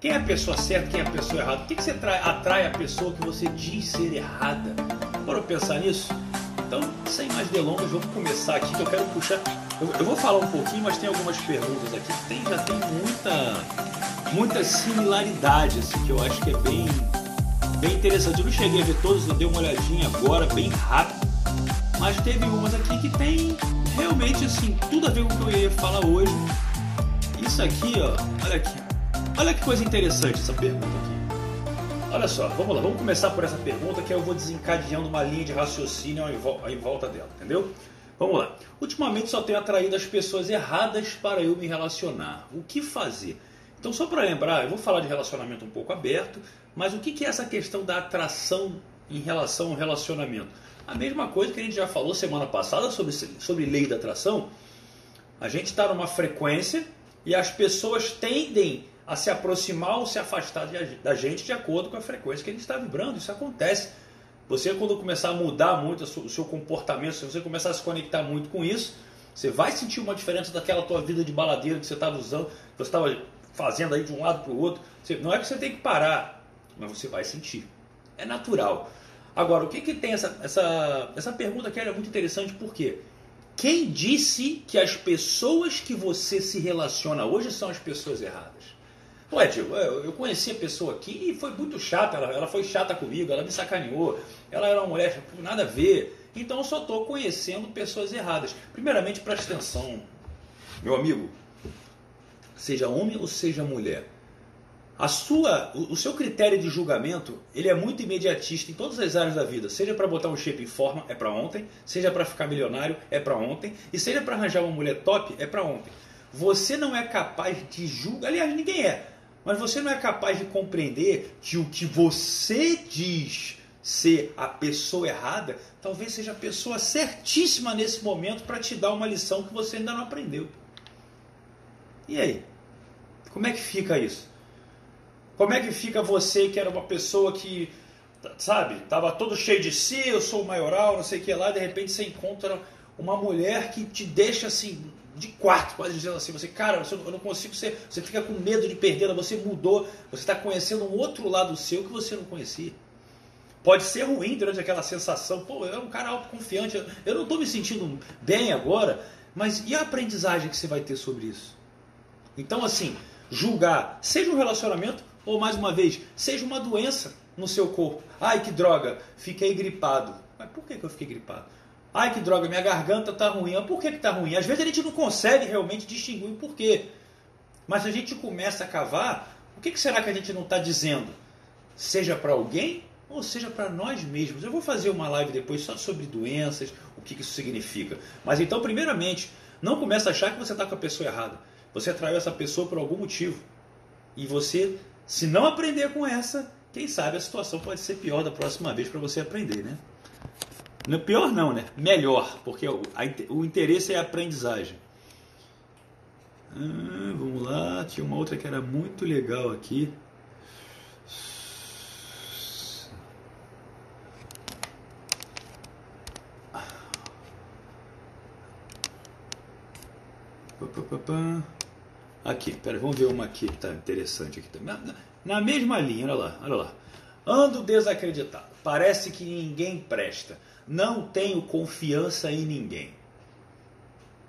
Quem é a pessoa certa, quem é a pessoa errada? O que, que você atrai, atrai a pessoa que você diz ser errada? Bora pensar nisso? Então, sem mais delongas, vamos começar aqui que eu quero puxar. Eu, eu, vou falar um pouquinho, mas tem algumas perguntas aqui. Tem, já tem muita, muita similaridade, assim, que eu acho que é bem, bem interessante. Eu não cheguei a ver todos, eu dei uma olhadinha agora, bem rápido. Mas teve umas aqui que tem realmente assim, tudo a ver com o que eu ia falar hoje. Isso aqui, ó, olha aqui. Olha que coisa interessante essa pergunta aqui. Olha só, vamos lá, vamos começar por essa pergunta que eu vou desencadeando uma linha de raciocínio em volta dela, entendeu? Vamos lá. Ultimamente só tenho atraído as pessoas erradas para eu me relacionar. O que fazer? Então, só para lembrar, eu vou falar de relacionamento um pouco aberto, mas o que é essa questão da atração em relação ao relacionamento? A mesma coisa que a gente já falou semana passada sobre, sobre lei da atração. A gente está numa frequência e as pessoas tendem a se aproximar ou se afastar da gente de acordo com a frequência que ele está vibrando. Isso acontece. Você, quando começar a mudar muito o seu comportamento, se você começar a se conectar muito com isso, você vai sentir uma diferença daquela tua vida de baladeiro que você estava usando, que você estava fazendo aí de um lado para o outro. não é que você tem que parar, mas você vai sentir. É natural. Agora, o que, que tem essa, essa, essa pergunta que é muito interessante, por quê? Quem disse que as pessoas que você se relaciona hoje são as pessoas erradas? Ué, tio, eu conheci a pessoa aqui e foi muito chata, ela, ela foi chata comigo, ela me sacaneou, ela era uma mulher, nada a ver. Então eu só estou conhecendo pessoas erradas. Primeiramente, preste atenção, meu amigo, seja homem ou seja mulher. A sua, o, o seu critério de julgamento, ele é muito imediatista em todas as áreas da vida. Seja para botar um shape em forma, é para ontem. Seja para ficar milionário, é para ontem. E seja para arranjar uma mulher top, é para ontem. Você não é capaz de julgar, aliás, ninguém é mas você não é capaz de compreender que o que você diz ser a pessoa errada, talvez seja a pessoa certíssima nesse momento para te dar uma lição que você ainda não aprendeu. E aí? Como é que fica isso? Como é que fica você que era uma pessoa que, sabe, estava todo cheio de si, eu sou o maioral, não sei o que lá, de repente você encontra uma mulher que te deixa assim, de quarto, quase dizendo assim, você, cara, você, eu não consigo ser, você fica com medo de perder, você mudou, você está conhecendo um outro lado seu que você não conhecia. Pode ser ruim durante aquela sensação, pô, eu era um cara autoconfiante, eu, eu não estou me sentindo bem agora, mas e a aprendizagem que você vai ter sobre isso? Então, assim, julgar, seja um relacionamento, ou mais uma vez, seja uma doença no seu corpo. Ai, que droga, fiquei gripado. Mas por que, que eu fiquei gripado? Ai que droga, minha garganta está ruim. Mas por que está ruim? Às vezes a gente não consegue realmente distinguir o porquê. Mas se a gente começa a cavar, o que, que será que a gente não está dizendo? Seja para alguém ou seja para nós mesmos. Eu vou fazer uma live depois só sobre doenças, o que, que isso significa. Mas então, primeiramente, não comece a achar que você está com a pessoa errada. Você atraiu essa pessoa por algum motivo. E você, se não aprender com essa, quem sabe a situação pode ser pior da próxima vez para você aprender, né? Não, pior não, né? Melhor, porque o, a, o interesse é a aprendizagem. Ah, vamos lá, tinha uma outra que era muito legal aqui. Aqui, pera, vamos ver uma aqui que tá interessante aqui também. Na, na mesma linha, olha lá, olha lá. Ando desacreditado. Parece que ninguém presta. Não tenho confiança em ninguém.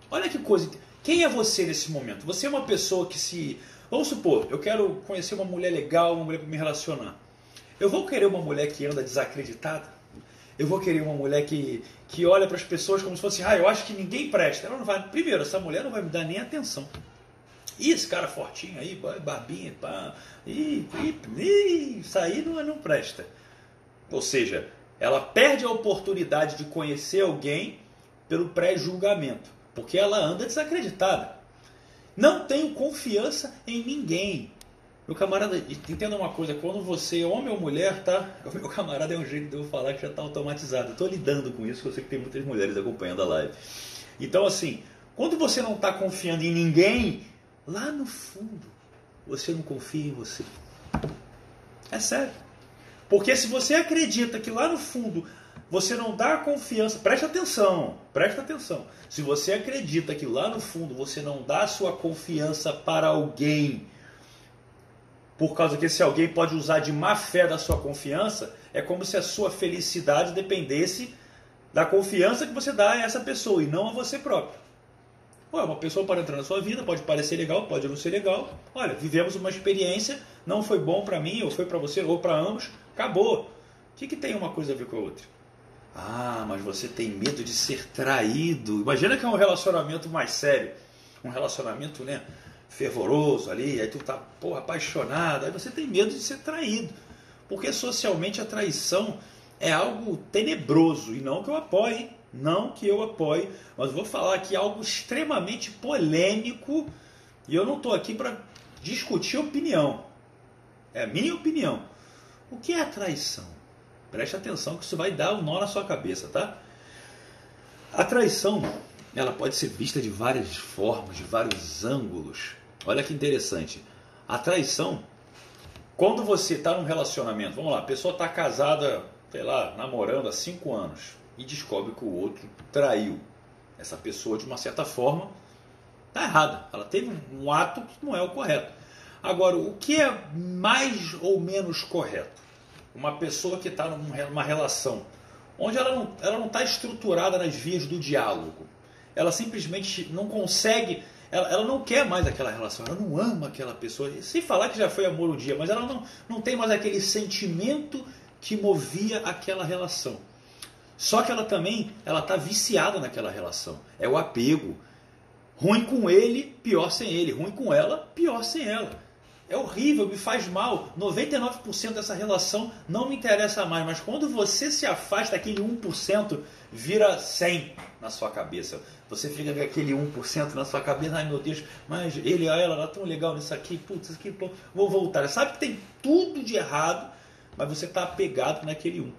Olha que coisa. Quem é você nesse momento? Você é uma pessoa que se. Vamos supor, eu quero conhecer uma mulher legal, uma mulher para me relacionar. Eu vou querer uma mulher que anda desacreditada? Eu vou querer uma mulher que, que olha para as pessoas como se fosse, ah, eu acho que ninguém presta. Ela não vai. Primeiro, essa mulher não vai me dar nem atenção. E esse cara fortinho aí, barbinha, pá, e, e, isso aí não, não presta. Ou seja, ela perde a oportunidade de conhecer alguém pelo pré-julgamento, porque ela anda desacreditada. Não tenho confiança em ninguém. Meu camarada, entenda uma coisa, quando você, homem ou mulher, tá? O meu camarada é um jeito de eu falar que já está automatizado. Estou lidando com isso, porque eu sei que tem muitas mulheres acompanhando a live. Então, assim, quando você não está confiando em ninguém, lá no fundo, você não confia em você. É sério. Porque se você acredita que lá no fundo você não dá confiança, preste atenção, preste atenção. Se você acredita que lá no fundo você não dá sua confiança para alguém, por causa que esse alguém pode usar de má fé da sua confiança, é como se a sua felicidade dependesse da confiança que você dá a essa pessoa e não a você próprio. Ué, uma pessoa pode entrar na sua vida, pode parecer legal, pode não ser legal. Olha, vivemos uma experiência, não foi bom para mim, ou foi para você, ou para ambos, acabou. O que, que tem uma coisa a ver com a outra? Ah, mas você tem medo de ser traído. Imagina que é um relacionamento mais sério. Um relacionamento, né? Fervoroso ali, aí tu tá, porra, apaixonado, aí você tem medo de ser traído. Porque socialmente a traição é algo tenebroso e não que eu apoie, não que eu apoie, mas vou falar aqui algo extremamente polêmico e eu não estou aqui para discutir opinião. É a minha opinião. O que é a traição? Preste atenção que isso vai dar um nó na sua cabeça, tá? A traição, ela pode ser vista de várias formas, de vários ângulos. Olha que interessante. A traição, quando você está num relacionamento, vamos lá, a pessoa está casada, sei lá, namorando há cinco anos e descobre que o outro traiu essa pessoa de uma certa forma, está errada. Ela teve um ato que não é o correto. Agora, o que é mais ou menos correto? Uma pessoa que está numa relação onde ela não está ela não tá estruturada nas vias do diálogo. Ela simplesmente não consegue, ela, ela não quer mais aquela relação, ela não ama aquela pessoa. Sem falar que já foi amor um dia, mas ela não, não tem mais aquele sentimento que movia aquela relação. Só que ela também ela está viciada naquela relação. É o apego. Ruim com ele, pior sem ele. Ruim com ela, pior sem ela. É horrível, me faz mal. 99% dessa relação não me interessa mais. Mas quando você se afasta, aquele 1% vira 100 na sua cabeça. Você fica com aquele 1% na sua cabeça. Ai meu Deus, mas ele, ela, ela tão legal nisso aqui. Putz, isso aqui, pô, vou voltar. Sabe que tem tudo de errado, mas você está apegado naquele 1%.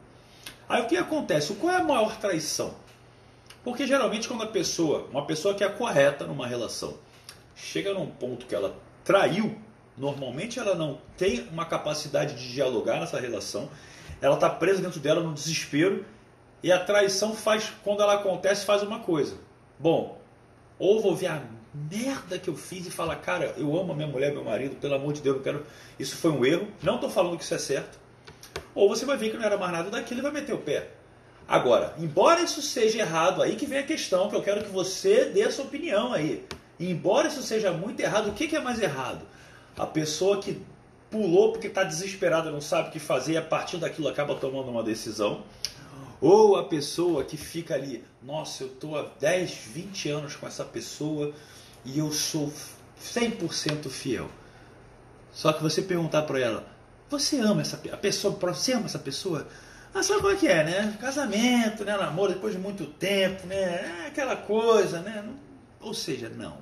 Aí o que acontece? Qual é a maior traição? Porque geralmente quando a pessoa, uma pessoa que é correta numa relação, chega num ponto que ela traiu, normalmente ela não tem uma capacidade de dialogar nessa relação, ela está presa dentro dela no desespero e a traição faz, quando ela acontece, faz uma coisa. Bom, ou vou ver a merda que eu fiz e falar, cara, eu amo a minha mulher, meu marido, pelo amor de Deus, eu quero. Isso foi um erro. Não estou falando que isso é certo. Ou você vai ver que não era mais nada daquilo e vai meter o pé. Agora, embora isso seja errado, aí que vem a questão, que eu quero que você dê a sua opinião aí. embora isso seja muito errado, o que é mais errado? A pessoa que pulou porque está desesperada, não sabe o que fazer e a partir daquilo acaba tomando uma decisão. Ou a pessoa que fica ali, nossa, eu estou há 10, 20 anos com essa pessoa e eu sou 100% fiel. Só que você perguntar para ela, você ama essa a pessoa, você ama essa pessoa? Ah, sabe como é que é, né? Casamento, né? Namoro depois de muito tempo, né? É aquela coisa, né? Ou seja, não.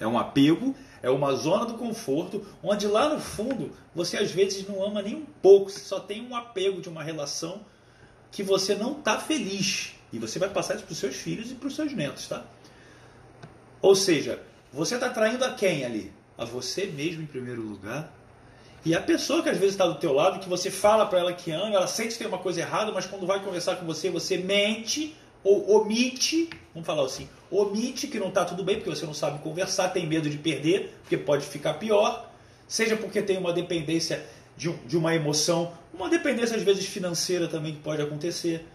É um apego, é uma zona do conforto, onde lá no fundo você às vezes não ama nem um pouco, você só tem um apego de uma relação que você não está feliz. E você vai passar isso para os seus filhos e para os seus netos, tá? Ou seja, você está traindo a quem ali? A você mesmo em primeiro lugar e a pessoa que às vezes está do teu lado, que você fala para ela que ama, ela sente que tem uma coisa errada, mas quando vai conversar com você, você mente ou omite, vamos falar assim, omite que não está tudo bem, porque você não sabe conversar, tem medo de perder, porque pode ficar pior, seja porque tem uma dependência de, de uma emoção, uma dependência às vezes financeira também que pode acontecer.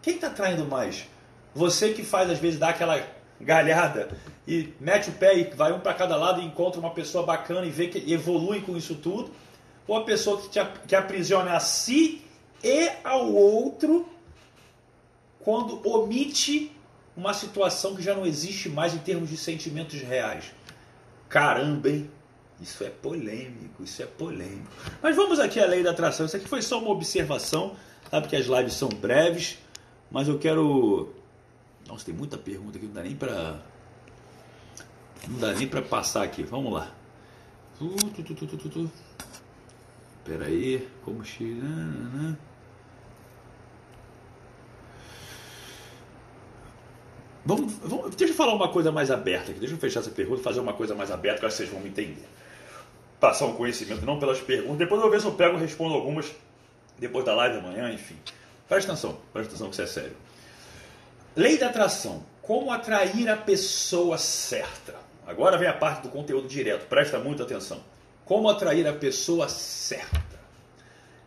Quem está traindo mais? Você que faz às vezes dar aquela galhada e mete o pé e vai um para cada lado e encontra uma pessoa bacana e vê que evolui com isso tudo, ou a pessoa que, te, que aprisiona a si e ao outro quando omite uma situação que já não existe mais em termos de sentimentos reais. Caramba, hein? Isso é polêmico, isso é polêmico. Mas vamos aqui à lei da atração. Isso aqui foi só uma observação, sabe que as lives são breves, mas eu quero nossa, tem muita pergunta que não dá nem para não dá nem para passar aqui. Vamos lá. Tu, tu, tu, tu. Pera aí, como chegar, Vamos, vamos, deixa eu falar uma coisa mais aberta aqui. Deixa eu fechar essa pergunta e fazer uma coisa mais aberta que vocês vão me entender. Passar um conhecimento, não pelas perguntas. Depois eu ver se eu pego e respondo algumas depois da live amanhã, enfim. Presta atenção, presta atenção que isso é sério. Lei da atração. Como atrair a pessoa certa? Agora vem a parte do conteúdo direto, presta muita atenção. Como atrair a pessoa certa.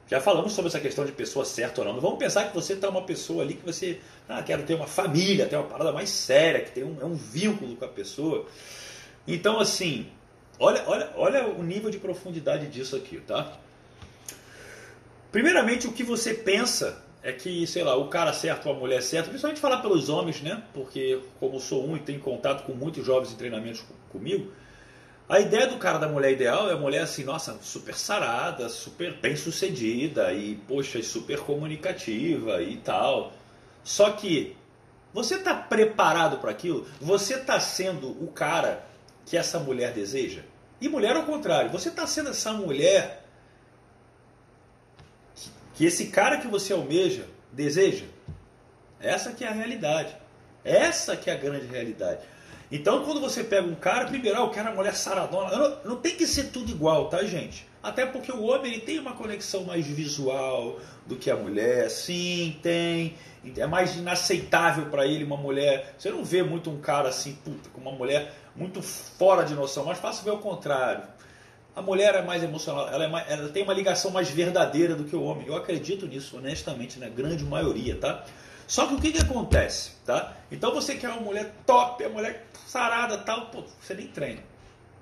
Já falamos sobre essa questão de pessoa certa ou não. Não vamos pensar que você está uma pessoa ali que você ah, quer ter uma família, ter uma parada mais séria, que tem um, é um vínculo com a pessoa. Então, assim, olha, olha, olha o nível de profundidade disso aqui, tá? Primeiramente, o que você pensa é que, sei lá, o cara certo ou a mulher certa, principalmente falar pelos homens, né? Porque, como sou um e tenho contato com muitos jovens em treinamentos comigo, a ideia do cara da mulher ideal é a mulher assim, nossa, super sarada, super bem sucedida e, poxa, super comunicativa e tal. Só que você está preparado para aquilo? Você está sendo o cara que essa mulher deseja? E mulher ao contrário, você está sendo essa mulher que, que esse cara que você almeja deseja? Essa que é a realidade. Essa que é a grande realidade. Então, quando você pega um cara, primeiro, ah, eu quero a mulher saradona. Não, não tem que ser tudo igual, tá, gente? Até porque o homem ele tem uma conexão mais visual do que a mulher. Sim, tem. É mais inaceitável para ele uma mulher. Você não vê muito um cara assim, puta, com uma mulher muito fora de noção. Mas fácil ver o contrário. A mulher é mais emocional, ela, é mais, ela tem uma ligação mais verdadeira do que o homem. Eu acredito nisso, honestamente, na grande maioria, tá? Só que o que, que acontece, tá? Então você quer uma mulher top, a mulher sarada tal, pô, você nem treina.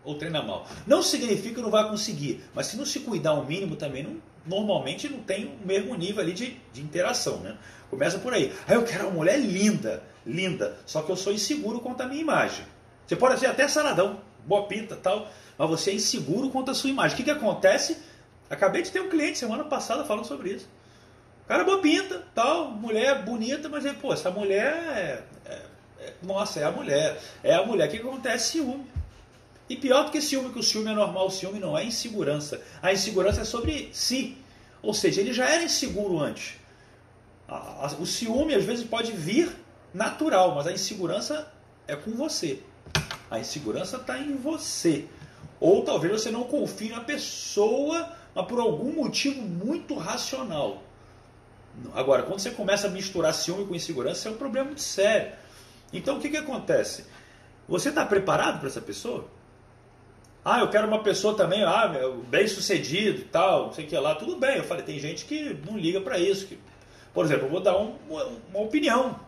Ou treina mal. Não significa que não vai conseguir, mas se não se cuidar o mínimo também, não, normalmente não tem o mesmo nível ali de, de interação, né? Começa por aí. Aí eu quero uma mulher linda, linda, só que eu sou inseguro quanto à minha imagem. Você pode ser até saradão, boa pinta tal, mas você é inseguro quanto à sua imagem. O que, que acontece? Acabei de ter um cliente semana passada falando sobre isso. Cara boa pinta, tal, mulher bonita, mas pô, essa mulher é, é, é, nossa, é a mulher. É a mulher que acontece ciúme. E pior do que ciúme, que o ciúme é normal, o ciúme não é insegurança. A insegurança é sobre si. Ou seja, ele já era inseguro antes. O ciúme às vezes pode vir natural, mas a insegurança é com você. A insegurança está em você. Ou talvez você não confie na pessoa, mas por algum motivo muito racional. Agora, quando você começa a misturar ciúme com insegurança, é um problema muito sério. Então, o que, que acontece? Você está preparado para essa pessoa? Ah, eu quero uma pessoa também, ah, bem sucedido tal, não sei o que lá. Tudo bem, eu falei, tem gente que não liga para isso. Que, por exemplo, eu vou dar um, uma, opinião.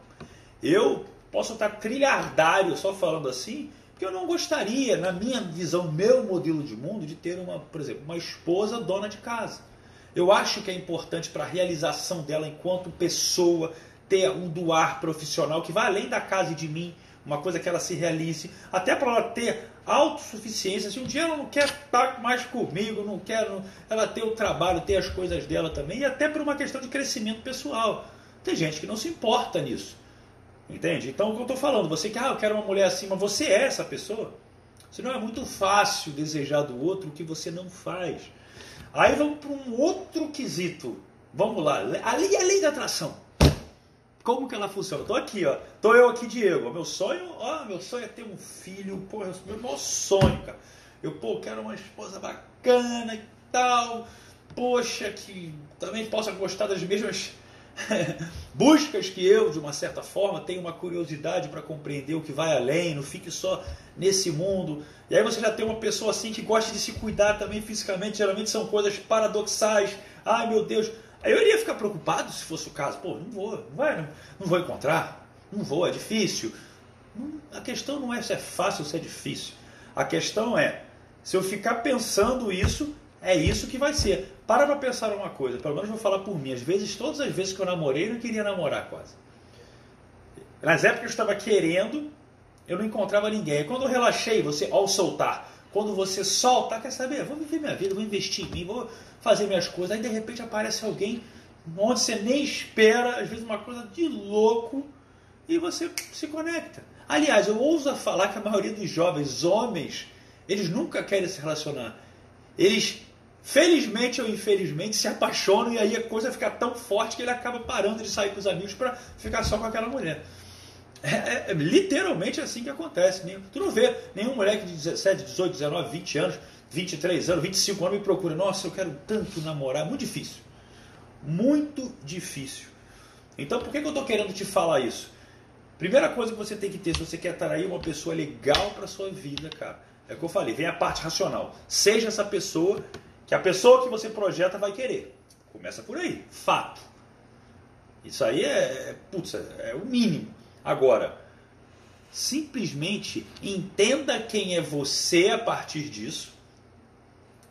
Eu posso estar trilhardário só falando assim, que eu não gostaria, na minha visão, meu modelo de mundo, de ter uma, por exemplo, uma esposa dona de casa. Eu acho que é importante para a realização dela enquanto pessoa ter um doar profissional que vai além da casa e de mim, uma coisa que ela se realize, até para ela ter autossuficiência. Se um dia ela não quer estar mais comigo, não quer ela ter o trabalho, ter as coisas dela também, e até por uma questão de crescimento pessoal. Tem gente que não se importa nisso. Entende? Então, o que eu estou falando, você que, ah, eu quero uma mulher assim, mas você é essa pessoa. Senão é muito fácil desejar do outro o que você não faz. Aí vamos para um outro quesito. Vamos lá. A lei, a lei da atração. Como que ela funciona? Tô aqui, ó. Tô eu aqui, Diego. Meu sonho, ó, meu sonho é ter um filho. Pô, é meu maior sonho, cara. Eu, pô, quero uma esposa bacana e tal. Poxa, que também possa gostar das mesmas buscas que eu, de uma certa forma, tenho uma curiosidade para compreender o que vai além, não fique só nesse mundo. E aí você já tem uma pessoa assim que gosta de se cuidar também fisicamente, geralmente são coisas paradoxais. Ai meu Deus, eu iria ficar preocupado se fosse o caso. Pô, não vou, não, vai, não, não vou encontrar, não vou, é difícil. A questão não é se é fácil ou se é difícil. A questão é, se eu ficar pensando isso, é isso que vai ser. Para para pensar uma coisa, pelo menos vou falar por mim. Às vezes, todas as vezes que eu namorei, eu não queria namorar quase. Nas épocas que eu estava querendo, eu não encontrava ninguém. Quando eu relaxei, você ao soltar, quando você solta, quer saber? Vou viver minha vida, vou investir em mim, vou fazer minhas coisas. Aí de repente aparece alguém onde você nem espera, às vezes uma coisa de louco, e você se conecta. Aliás, eu ouso falar que a maioria dos jovens homens, eles nunca querem se relacionar. Eles felizmente ou infelizmente, se apaixonam e aí a coisa fica tão forte que ele acaba parando de sair com os amigos para ficar só com aquela mulher. É, é, é, literalmente assim que acontece. Tu não vê nenhum moleque de 17, 18, 19, 20 anos, 23 anos, 25 anos me procura. Nossa, eu quero tanto namorar. Muito difícil. Muito difícil. Então por que, que eu estou querendo te falar isso? Primeira coisa que você tem que ter, se você quer atrair uma pessoa legal para sua vida, cara, É o que eu falei, vem a parte racional. Seja essa pessoa que a pessoa que você projeta vai querer. Começa por aí, fato. Isso aí é, é putz, é, é o mínimo. Agora, simplesmente entenda quem é você a partir disso,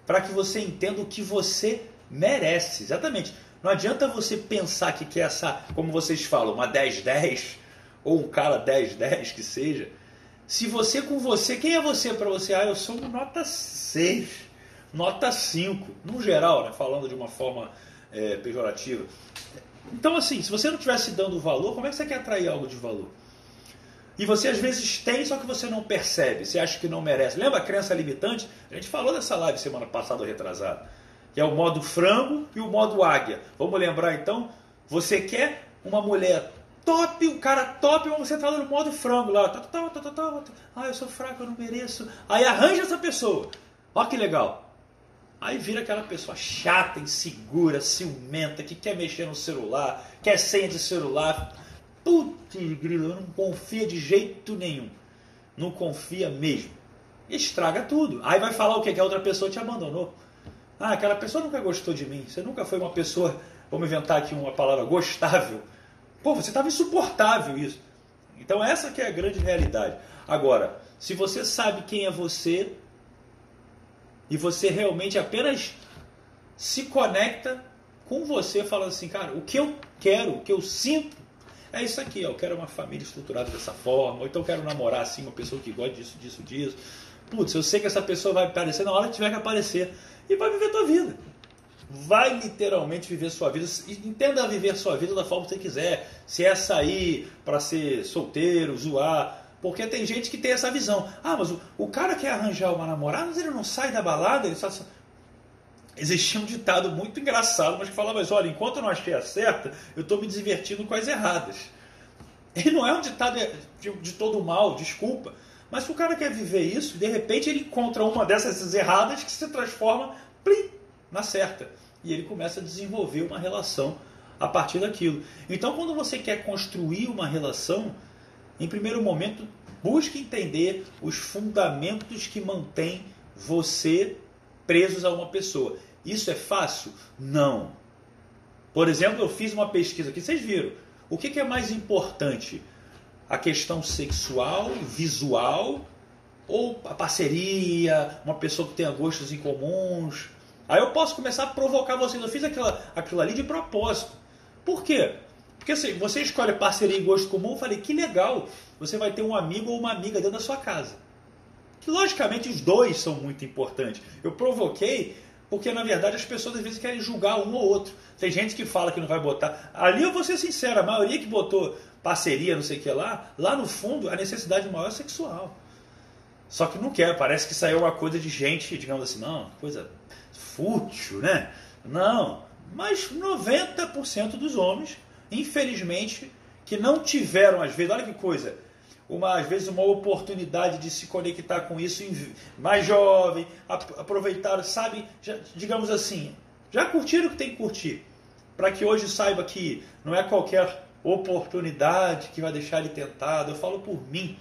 para que você entenda o que você merece. Exatamente. Não adianta você pensar que quer essa, como vocês falam, uma 10-10, ou um cara 10-10 que seja. Se você com você, quem é você para você? Ah, eu sou nota 6, nota 5, no geral, né, falando de uma forma é, pejorativa. Então, assim, se você não estivesse dando valor, como é que você quer atrair algo de valor? E você às vezes tem, só que você não percebe, você acha que não merece. Lembra a crença limitante? A gente falou dessa live semana passada ou retrasada. Que é o modo frango e o modo águia. Vamos lembrar então? Você quer uma mulher top, um cara top, mas você está no modo frango lá. Tá, tá, tá, tá, tá, Ah, eu sou fraco, eu não mereço. Aí arranja essa pessoa. Olha que legal. Aí vira aquela pessoa chata, insegura, ciumenta, que quer mexer no celular, quer senha de celular. Putz, grilo, não confia de jeito nenhum. Não confia mesmo. Estraga tudo. Aí vai falar o quê? Que a outra pessoa te abandonou. Ah, aquela pessoa nunca gostou de mim. Você nunca foi uma pessoa, vamos inventar aqui uma palavra, gostável. Pô, você estava insuportável isso. Então essa que é a grande realidade. Agora, se você sabe quem é você, e você realmente apenas se conecta com você, falando assim, cara, o que eu quero, o que eu sinto, é isso aqui, ó, eu quero uma família estruturada dessa forma, ou então eu quero namorar assim, uma pessoa que gosta disso, disso, disso. Putz, eu sei que essa pessoa vai aparecer na hora que tiver que aparecer e vai viver tua vida. Vai literalmente viver sua vida. Entenda viver sua vida da forma que você quiser. Se é sair para ser solteiro, zoar, porque tem gente que tem essa visão. Ah, mas o, o cara quer arranjar uma namorada, mas ele não sai da balada, ele só... Existia um ditado muito engraçado, mas que falava, mas olha, enquanto eu não achei a certa, eu estou me divertindo com as erradas. E não é um ditado de, de todo mal, desculpa. Mas se o cara quer viver isso, de repente ele encontra uma dessas erradas que se transforma plim, na certa. E ele começa a desenvolver uma relação a partir daquilo. Então, quando você quer construir uma relação, em primeiro momento, busque entender os fundamentos que mantêm você presos a uma pessoa. Isso é fácil? Não. Por exemplo, eu fiz uma pesquisa aqui, vocês viram. O que é mais importante? A questão sexual, visual ou a parceria, uma pessoa que tenha gostos em comuns? Aí eu posso começar a provocar vocês. Eu fiz aquela, aquilo ali de propósito. Por quê? Porque assim, você escolhe parceria e gosto comum, eu falei, que legal, você vai ter um amigo ou uma amiga dentro da sua casa. Que logicamente os dois são muito importantes. Eu provoquei porque na verdade as pessoas às vezes querem julgar um ou outro. Tem gente que fala que não vai botar. Ali eu vou ser sincero, a maioria que botou parceria, não sei o que lá, lá no fundo a necessidade maior é sexual. Só que não quer, parece que saiu uma coisa de gente, digamos assim, não, coisa fútil, né? Não, mas 90% dos homens infelizmente, que não tiveram, às vezes, olha que coisa, uma, às vezes uma oportunidade de se conectar com isso mais jovem, aproveitaram, sabe, já, digamos assim, já curtiram o que tem que curtir, para que hoje saiba que não é qualquer oportunidade que vai deixar ele tentado. Eu falo por mim,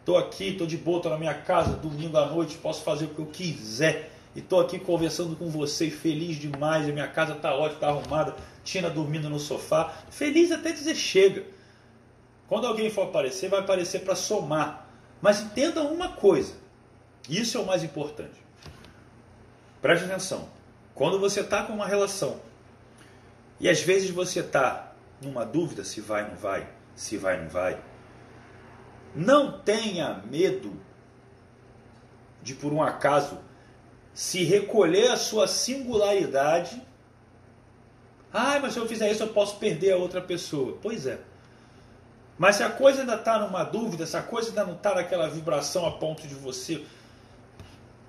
estou aqui, estou de boa, estou na minha casa, domingo à noite, posso fazer o que eu quiser. E estou aqui conversando com vocês, feliz demais. A minha casa está ótima, está arrumada. Tina dormindo no sofá. Feliz até dizer chega. Quando alguém for aparecer, vai aparecer para somar. Mas entenda uma coisa. Isso é o mais importante. Preste atenção. Quando você está com uma relação e às vezes você está numa dúvida se vai ou não vai, se vai ou não vai, não tenha medo de por um acaso se recolher a sua singularidade. Ah, mas se eu fizer isso eu posso perder a outra pessoa. Pois é. Mas se a coisa ainda está numa dúvida, se a coisa ainda não está naquela vibração a ponto de você,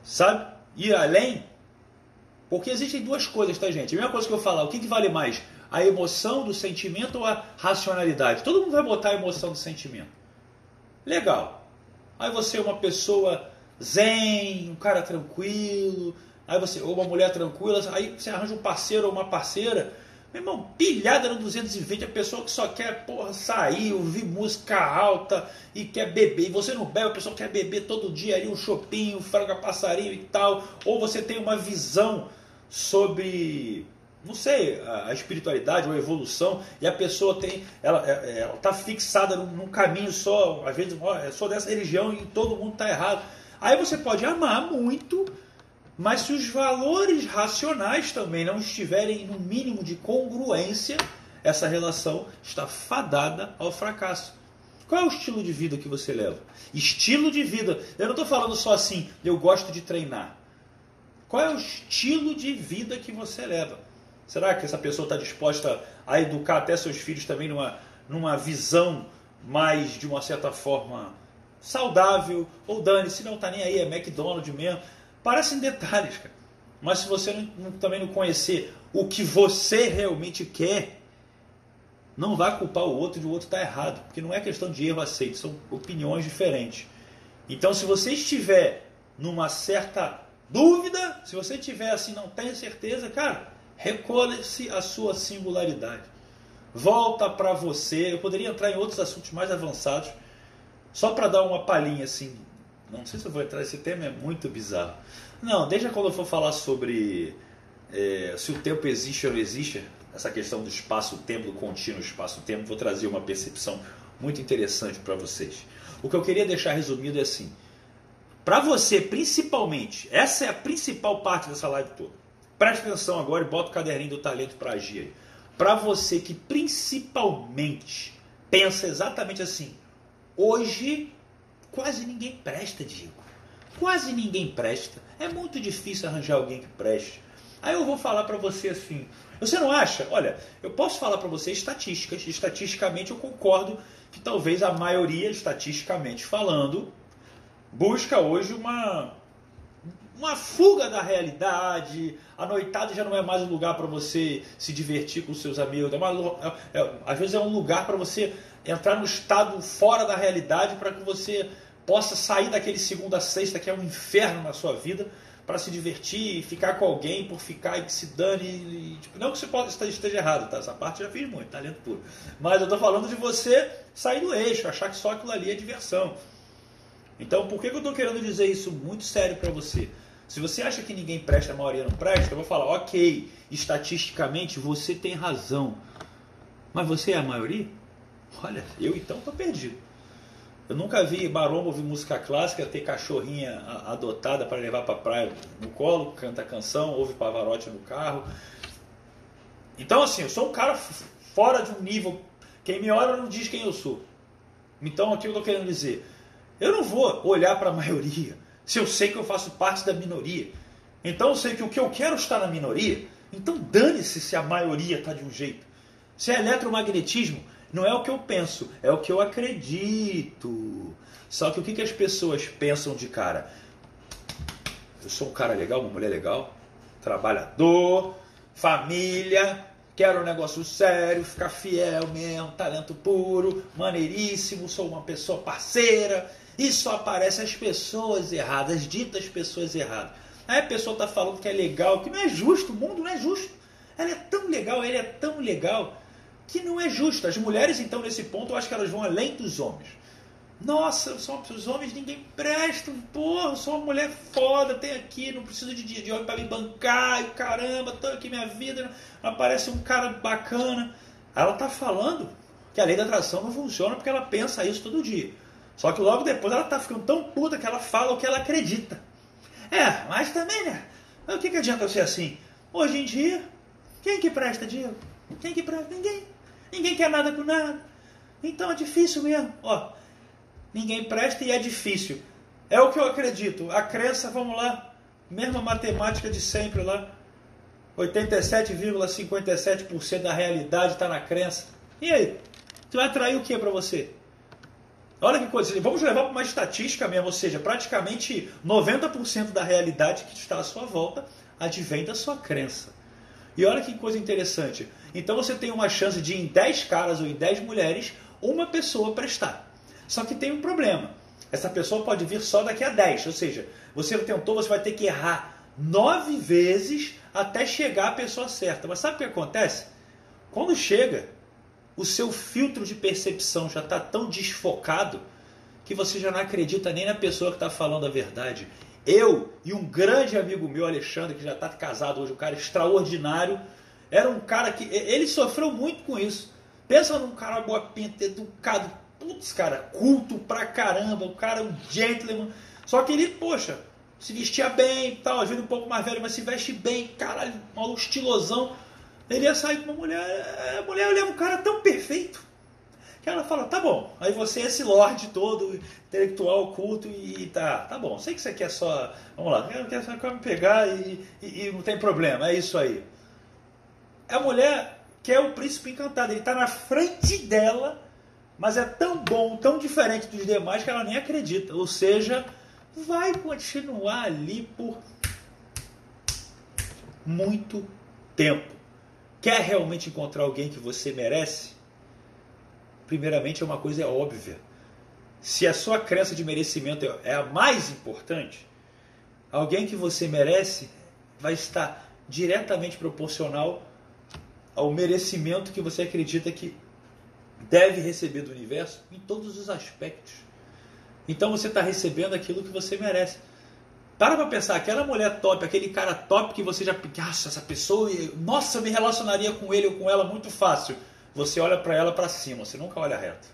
sabe, ir além, porque existem duas coisas, tá, gente? A mesma coisa que eu falar, o que, que vale mais? A emoção do sentimento ou a racionalidade? Todo mundo vai botar a emoção do sentimento. Legal. Aí você é uma pessoa zen, um cara tranquilo, aí você, ou uma mulher tranquila, aí você arranja um parceiro ou uma parceira, Meu irmão, pilhada no 220, a pessoa que só quer porra, sair, ouvir música alta e quer beber. E você não bebe, a pessoa quer beber todo dia ali um chopinho, um frango a passarinho e tal. Ou você tem uma visão sobre, não sei, a espiritualidade ou a evolução e a pessoa tem, ela, é, é, ela tá fixada num, caminho só, às vezes, ó, sou dessa religião e todo mundo está errado. Aí você pode amar muito mas se os valores racionais também não estiverem no mínimo de congruência, essa relação está fadada ao fracasso. Qual é o estilo de vida que você leva? Estilo de vida. Eu não estou falando só assim, eu gosto de treinar. Qual é o estilo de vida que você leva? Será que essa pessoa está disposta a educar até seus filhos também numa, numa visão mais, de uma certa forma, saudável? Ou dane-se, não está nem aí, é McDonald's mesmo. Parecem detalhes, cara. Mas se você não, também não conhecer o que você realmente quer, não vá culpar o outro de o outro estar tá errado. Porque não é questão de erro aceito, são opiniões diferentes. Então, se você estiver numa certa dúvida, se você tiver assim, não tenha certeza, cara, recolhe-se a sua singularidade. Volta para você. Eu poderia entrar em outros assuntos mais avançados, só para dar uma palhinha assim não sei se eu vou entrar nesse tema, é muito bizarro. Não, desde quando eu for falar sobre é, se o tempo existe ou não existe, essa questão do espaço-tempo, do contínuo espaço-tempo, vou trazer uma percepção muito interessante para vocês. O que eu queria deixar resumido é assim: para você, principalmente, essa é a principal parte dessa live toda. Preste atenção agora e bota o caderninho do talento para agir aí. Para você que principalmente pensa exatamente assim: hoje Quase ninguém presta, Diego. Quase ninguém presta. É muito difícil arranjar alguém que preste. Aí eu vou falar para você assim. Você não acha? Olha, eu posso falar para você estatísticas. Estatisticamente eu concordo que talvez a maioria, estatisticamente falando, busca hoje uma uma fuga da realidade. A noitada já não é mais um lugar para você se divertir com seus amigos. É uma, é, é, às vezes é um lugar para você entrar no estado fora da realidade para que você possa sair daquele segunda a sexta que é um inferno na sua vida para se divertir e ficar com alguém por ficar e que se dane. E, tipo, não que você possa esteja errado, tá? Essa parte eu já fiz muito, talento puro. Mas eu estou falando de você sair do eixo, achar que só aquilo ali é diversão. Então, por que, que eu estou querendo dizer isso muito sério para você? Se você acha que ninguém presta, a maioria não presta, eu vou falar, ok, estatisticamente você tem razão. Mas você é a maioria? Olha, eu então estou perdido. Eu nunca vi maromba ouvir música clássica, ter cachorrinha adotada para levar para a praia no colo, canta canção, ouve pavarotti no carro. Então, assim, eu sou um cara fora de um nível. Quem me olha não diz quem eu sou. Então, o que eu estou querendo dizer? Eu não vou olhar para a maioria se eu sei que eu faço parte da minoria. Então, eu sei que o que eu quero está na minoria. Então, dane-se se a maioria está de um jeito. Se é eletromagnetismo, não é o que eu penso, é o que eu acredito. Só que o que, que as pessoas pensam de cara? Eu sou um cara legal, uma mulher legal, trabalhador, família, quero um negócio sério, ficar fiel mesmo, talento puro, maneiríssimo, sou uma pessoa parceira. E só aparecem as pessoas erradas, ditas pessoas erradas. Aí a pessoa está falando que é legal, que não é justo, o mundo não é justo. Ela é tão legal, ele é tão legal que não é justo. As mulheres, então, nesse ponto, eu acho que elas vão além dos homens. Nossa, são, os homens ninguém presta, porra, sou uma mulher foda, tem aqui, não preciso de, de homem para me bancar, e caramba, tô aqui minha vida, aparece um cara bacana. Ela tá falando que a lei da atração não funciona porque ela pensa isso todo dia. Só que logo depois ela tá ficando tão puta que ela fala o que ela acredita. É, mas também, né? O que, que adianta ser assim? Hoje em dia, quem que presta, Diego? Quem que presta? Ninguém. Ninguém quer nada com nada. Então é difícil mesmo. Ó, ninguém presta e é difícil. É o que eu acredito. A crença, vamos lá, mesma matemática de sempre lá. 87,57% da realidade está na crença. E aí? Tu vai atrair o que para você? Olha que coisa. Vamos levar para uma estatística mesmo, ou seja, praticamente 90% da realidade que está à sua volta advém da sua crença. E olha que coisa interessante. Então você tem uma chance de em 10 caras ou em 10 mulheres, uma pessoa prestar. Só que tem um problema. Essa pessoa pode vir só daqui a 10. Ou seja, você tentou, você vai ter que errar 9 vezes até chegar à pessoa certa. Mas sabe o que acontece? Quando chega, o seu filtro de percepção já está tão desfocado que você já não acredita nem na pessoa que está falando a verdade. Eu e um grande amigo meu, Alexandre, que já está casado hoje, um cara extraordinário, era um cara que. Ele sofreu muito com isso. Pensa num cara boa pinta, educado, putz, cara, culto pra caramba, um cara, um gentleman. Só que ele, poxa, se vestia bem tal, às vezes um pouco mais velho, mas se veste bem, caralho, maluco estilosão. Ele ia sair com uma mulher, a mulher olhava um cara tão perfeito que ela fala, tá bom, aí você é esse lorde todo, intelectual, culto, e tá, tá bom, sei que você quer só, vamos lá, quer só me pegar e, e, e, não tem problema, é isso aí. A mulher quer o príncipe encantado, ele está na frente dela, mas é tão bom, tão diferente dos demais que ela nem acredita, ou seja, vai continuar ali por muito tempo. Quer realmente encontrar alguém que você merece? Primeiramente, é uma coisa óbvia. Se a sua crença de merecimento é a mais importante, alguém que você merece vai estar diretamente proporcional ao merecimento que você acredita que deve receber do universo em todos os aspectos. Então você está recebendo aquilo que você merece. Para pra pensar, aquela mulher top, aquele cara top que você já. Nossa, essa pessoa. Nossa, eu me relacionaria com ele ou com ela muito fácil. Você olha para ela para cima, você nunca olha reto.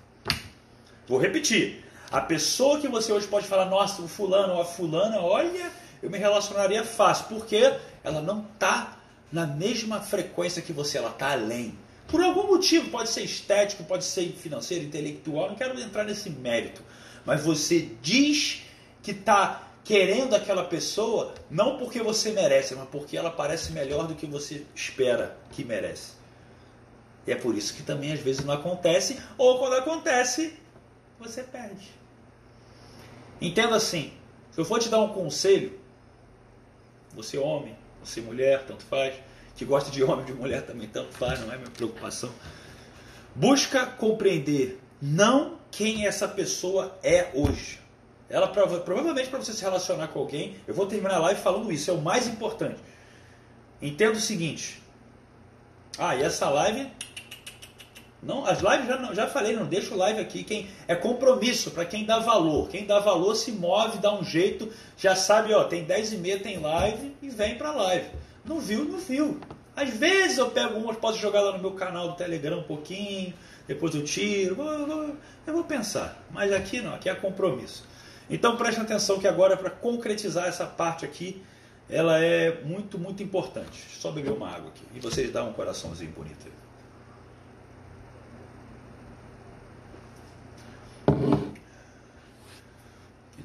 Vou repetir. A pessoa que você hoje pode falar, nossa, o fulano ou a fulana, olha, eu me relacionaria fácil. Porque ela não está na mesma frequência que você, ela está além. Por algum motivo, pode ser estético, pode ser financeiro, intelectual, não quero entrar nesse mérito. Mas você diz que está querendo aquela pessoa, não porque você merece, mas porque ela parece melhor do que você espera que merece. E é por isso que também às vezes não acontece, ou quando acontece, você perde. Entenda assim: se eu for te dar um conselho, você homem, você mulher, tanto faz, que gosta de homem, de mulher também, tanto faz, não é minha preocupação. Busca compreender não quem essa pessoa é hoje, ela provavelmente para você se relacionar com alguém, eu vou terminar a live falando isso, é o mais importante. Entenda o seguinte. Ah, e essa live não, as lives já, já falei, não deixa o live aqui. Quem é compromisso para quem dá valor. Quem dá valor se move, dá um jeito, já sabe, ó, tem 10 e meia, tem live e vem para live. Não viu, não viu. Às vezes eu pego umas, posso jogar lá no meu canal do Telegram um pouquinho, depois eu tiro, vou, vou, eu vou pensar. Mas aqui não, aqui é compromisso. Então preste atenção que agora para concretizar essa parte aqui, ela é muito, muito importante. Só beber uma água aqui. E vocês dão um coraçãozinho bonito.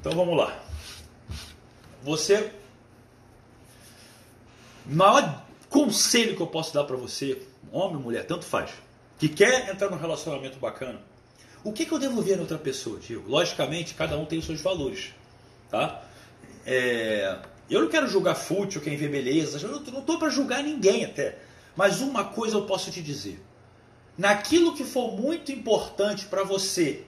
Então vamos lá. Você. Maior conselho que eu posso dar para você, homem ou mulher, tanto faz, que quer entrar num relacionamento bacana, o que, que eu devo ver na outra pessoa, Diego? Logicamente, cada um tem os seus valores. Tá? É, eu não quero julgar fútil, quem vê beleza, eu não estou para julgar ninguém até. Mas uma coisa eu posso te dizer. Naquilo que for muito importante para você,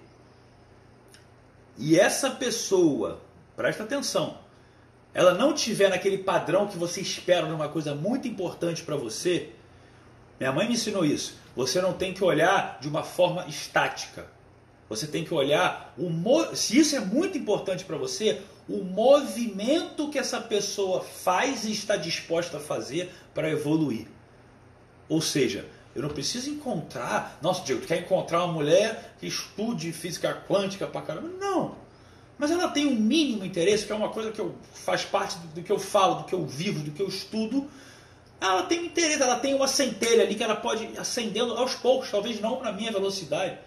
e essa pessoa, presta atenção, ela não tiver naquele padrão que você espera numa coisa muito importante para você, minha mãe me ensinou isso. Você não tem que olhar de uma forma estática. Você tem que olhar, o se isso é muito importante para você, o movimento que essa pessoa faz e está disposta a fazer para evoluir. Ou seja, eu não preciso encontrar. Nossa, Diego, tu quer encontrar uma mulher que estude física quântica para caramba? Não. Mas ela tem um mínimo interesse, que é uma coisa que eu, faz parte do, do que eu falo, do que eu vivo, do que eu estudo. Ela tem interesse, ela tem uma centelha ali que ela pode acendendo aos poucos, talvez não na minha velocidade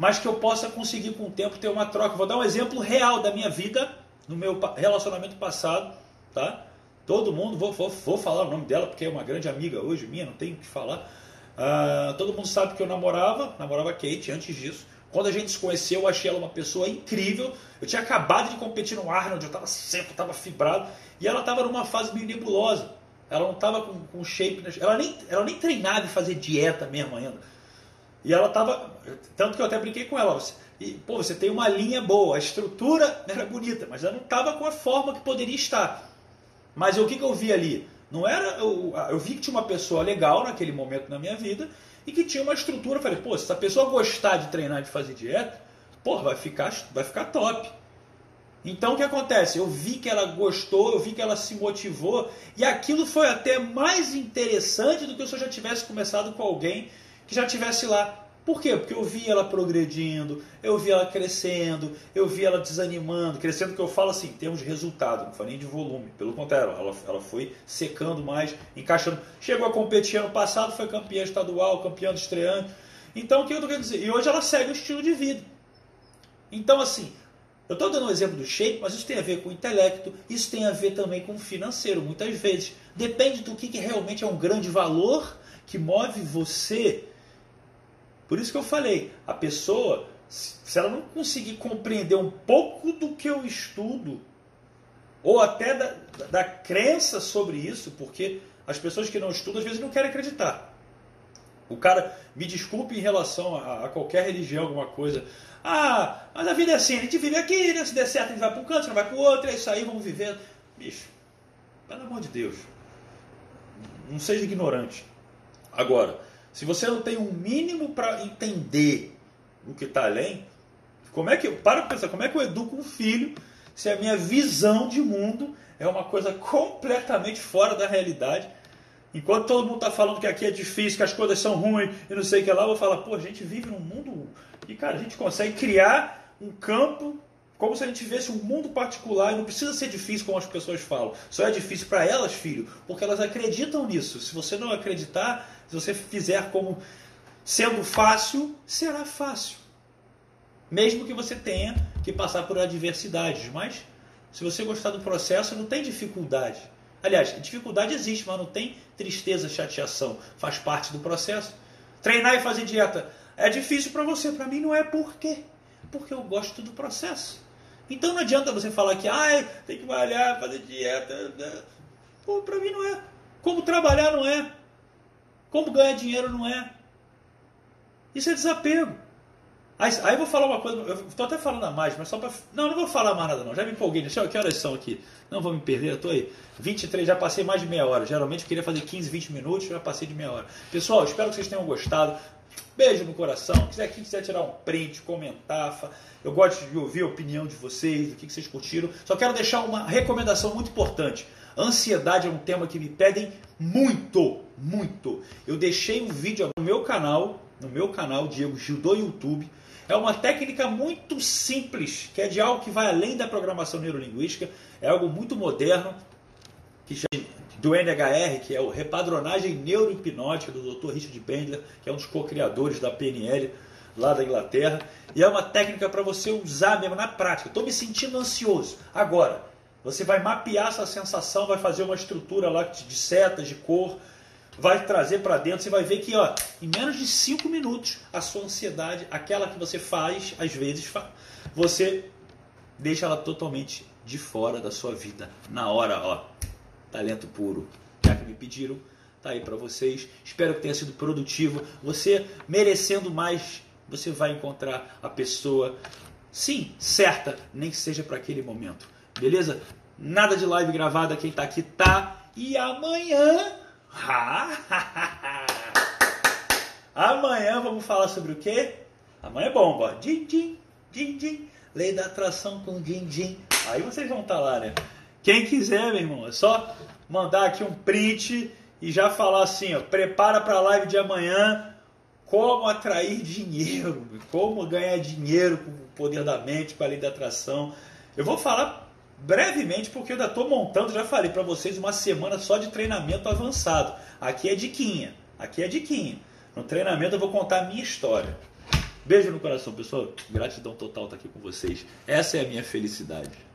mas que eu possa conseguir com o tempo ter uma troca. Vou dar um exemplo real da minha vida, no meu relacionamento passado, tá? Todo mundo, vou, vou, vou falar o nome dela porque é uma grande amiga hoje minha, não tenho o que falar. Uh, todo mundo sabe que eu namorava, namorava Kate antes disso. Quando a gente se conheceu, eu achei ela uma pessoa incrível. Eu tinha acabado de competir no Arnold, eu estava seco, estava fibrado. E ela estava numa fase meio nebulosa. Ela não estava com, com shape. Ela nem, ela nem treinava e fazer dieta mesmo ainda. E ela estava. Tanto que eu até brinquei com ela. Você, e, pô, você tem uma linha boa, a estrutura era bonita, mas ela não estava com a forma que poderia estar. Mas o que, que eu vi ali? Não era. Eu, eu vi que tinha uma pessoa legal naquele momento na minha vida e que tinha uma estrutura. Eu falei, pô, se essa pessoa gostar de treinar de fazer dieta, pô, vai ficar, vai ficar top. Então o que acontece? Eu vi que ela gostou, eu vi que ela se motivou, e aquilo foi até mais interessante do que se eu já tivesse começado com alguém que já tivesse lá. Por quê? Porque eu vi ela progredindo, eu vi ela crescendo, eu vi ela desanimando, crescendo, que eu falo assim, em termos de resultado, não falei nem de volume, pelo contrário, ela, ela foi secando mais, encaixando. Chegou a competir ano passado, foi campeã estadual, campeã estreante. Então o que eu querendo dizer? E hoje ela segue o estilo de vida. Então, assim, eu estou dando um exemplo do shape, mas isso tem a ver com intelecto, isso tem a ver também com financeiro, muitas vezes. Depende do que, que realmente é um grande valor que move você. Por isso que eu falei, a pessoa, se ela não conseguir compreender um pouco do que eu estudo, ou até da, da crença sobre isso, porque as pessoas que não estudam às vezes não querem acreditar. O cara, me desculpe em relação a, a qualquer religião, alguma coisa. Ah, mas a vida é assim, a gente vive aqui, né? se der certo a gente vai para um canto, se não vai para o outro, é isso aí, vamos viver. Bicho, pelo amor de Deus, não seja ignorante. Agora, se você não tem um mínimo para entender o que está além, como é que para pensar, como é que eu educo um filho se a minha visão de mundo é uma coisa completamente fora da realidade? Enquanto todo mundo está falando que aqui é difícil, que as coisas são ruins e não sei o que lá, eu vou falar, pô, a gente vive num mundo e, cara, a gente consegue criar um campo como se a gente vivesse um mundo particular e não precisa ser difícil como as pessoas falam. Só é difícil para elas, filho, porque elas acreditam nisso. Se você não acreditar, se você fizer como sendo fácil, será fácil. Mesmo que você tenha que passar por adversidades, mas se você gostar do processo, não tem dificuldade. Aliás, dificuldade existe, mas não tem tristeza, chateação. Faz parte do processo. Treinar e fazer dieta é difícil para você. Para mim não é por quê? Porque eu gosto do processo. Então não adianta você falar que ah, tem que malhar, fazer dieta. Né? Para mim não é. Como trabalhar não é. Como ganhar dinheiro não é. Isso é desapego. Aí, aí eu vou falar uma coisa, eu estou até falando a mais, mas só para. Não, não vou falar mais nada não. Já me empolguei. Deixa eu, que horas são aqui? Não vou me perder, eu tô aí. 23, já passei mais de meia hora. Geralmente eu queria fazer 15, 20 minutos, já passei de meia hora. Pessoal, espero que vocês tenham gostado. Beijo no coração. Quiser, quem quiser tirar um print, comentar, eu gosto de ouvir a opinião de vocês, do que vocês curtiram. Só quero deixar uma recomendação muito importante. Ansiedade é um tema que me pedem muito, muito. Eu deixei um vídeo no meu canal, no meu canal Diego Gil do YouTube é uma técnica muito simples, que é de algo que vai além da programação neurolinguística, é algo muito moderno, que do NHR, que é o repadronagem neurohipnótica do Dr. Richard Bendler, que é um dos co-criadores da PNL lá da Inglaterra, e é uma técnica para você usar mesmo na prática. Estou me sentindo ansioso. Agora, você vai mapear essa sensação, vai fazer uma estrutura lá de setas, de cor, vai trazer para dentro, você vai ver que ó, em menos de 5 minutos a sua ansiedade, aquela que você faz, às vezes, você deixa ela totalmente de fora da sua vida. Na hora, ó, talento puro. Já que me pediram, tá aí para vocês. Espero que tenha sido produtivo. Você merecendo mais, você vai encontrar a pessoa, sim, certa, nem que seja para aquele momento. Beleza? Nada de live gravada, quem tá aqui tá. E amanhã Amanhã vamos falar sobre o quê? Amanhã é bomba. Din, din, din, din. Lei da atração com din, din. Aí vocês vão estar tá lá, né? Quem quiser, meu irmão, é só mandar aqui um print e já falar assim, ó, prepara para a live de amanhã como atrair dinheiro, como ganhar dinheiro com o poder da mente, com a lei da atração. Eu vou falar brevemente, porque eu ainda estou montando, já falei para vocês, uma semana só de treinamento avançado. Aqui é diquinha, aqui é diquinha. No treinamento eu vou contar a minha história. Beijo no coração, pessoal. Gratidão total estar aqui com vocês. Essa é a minha felicidade.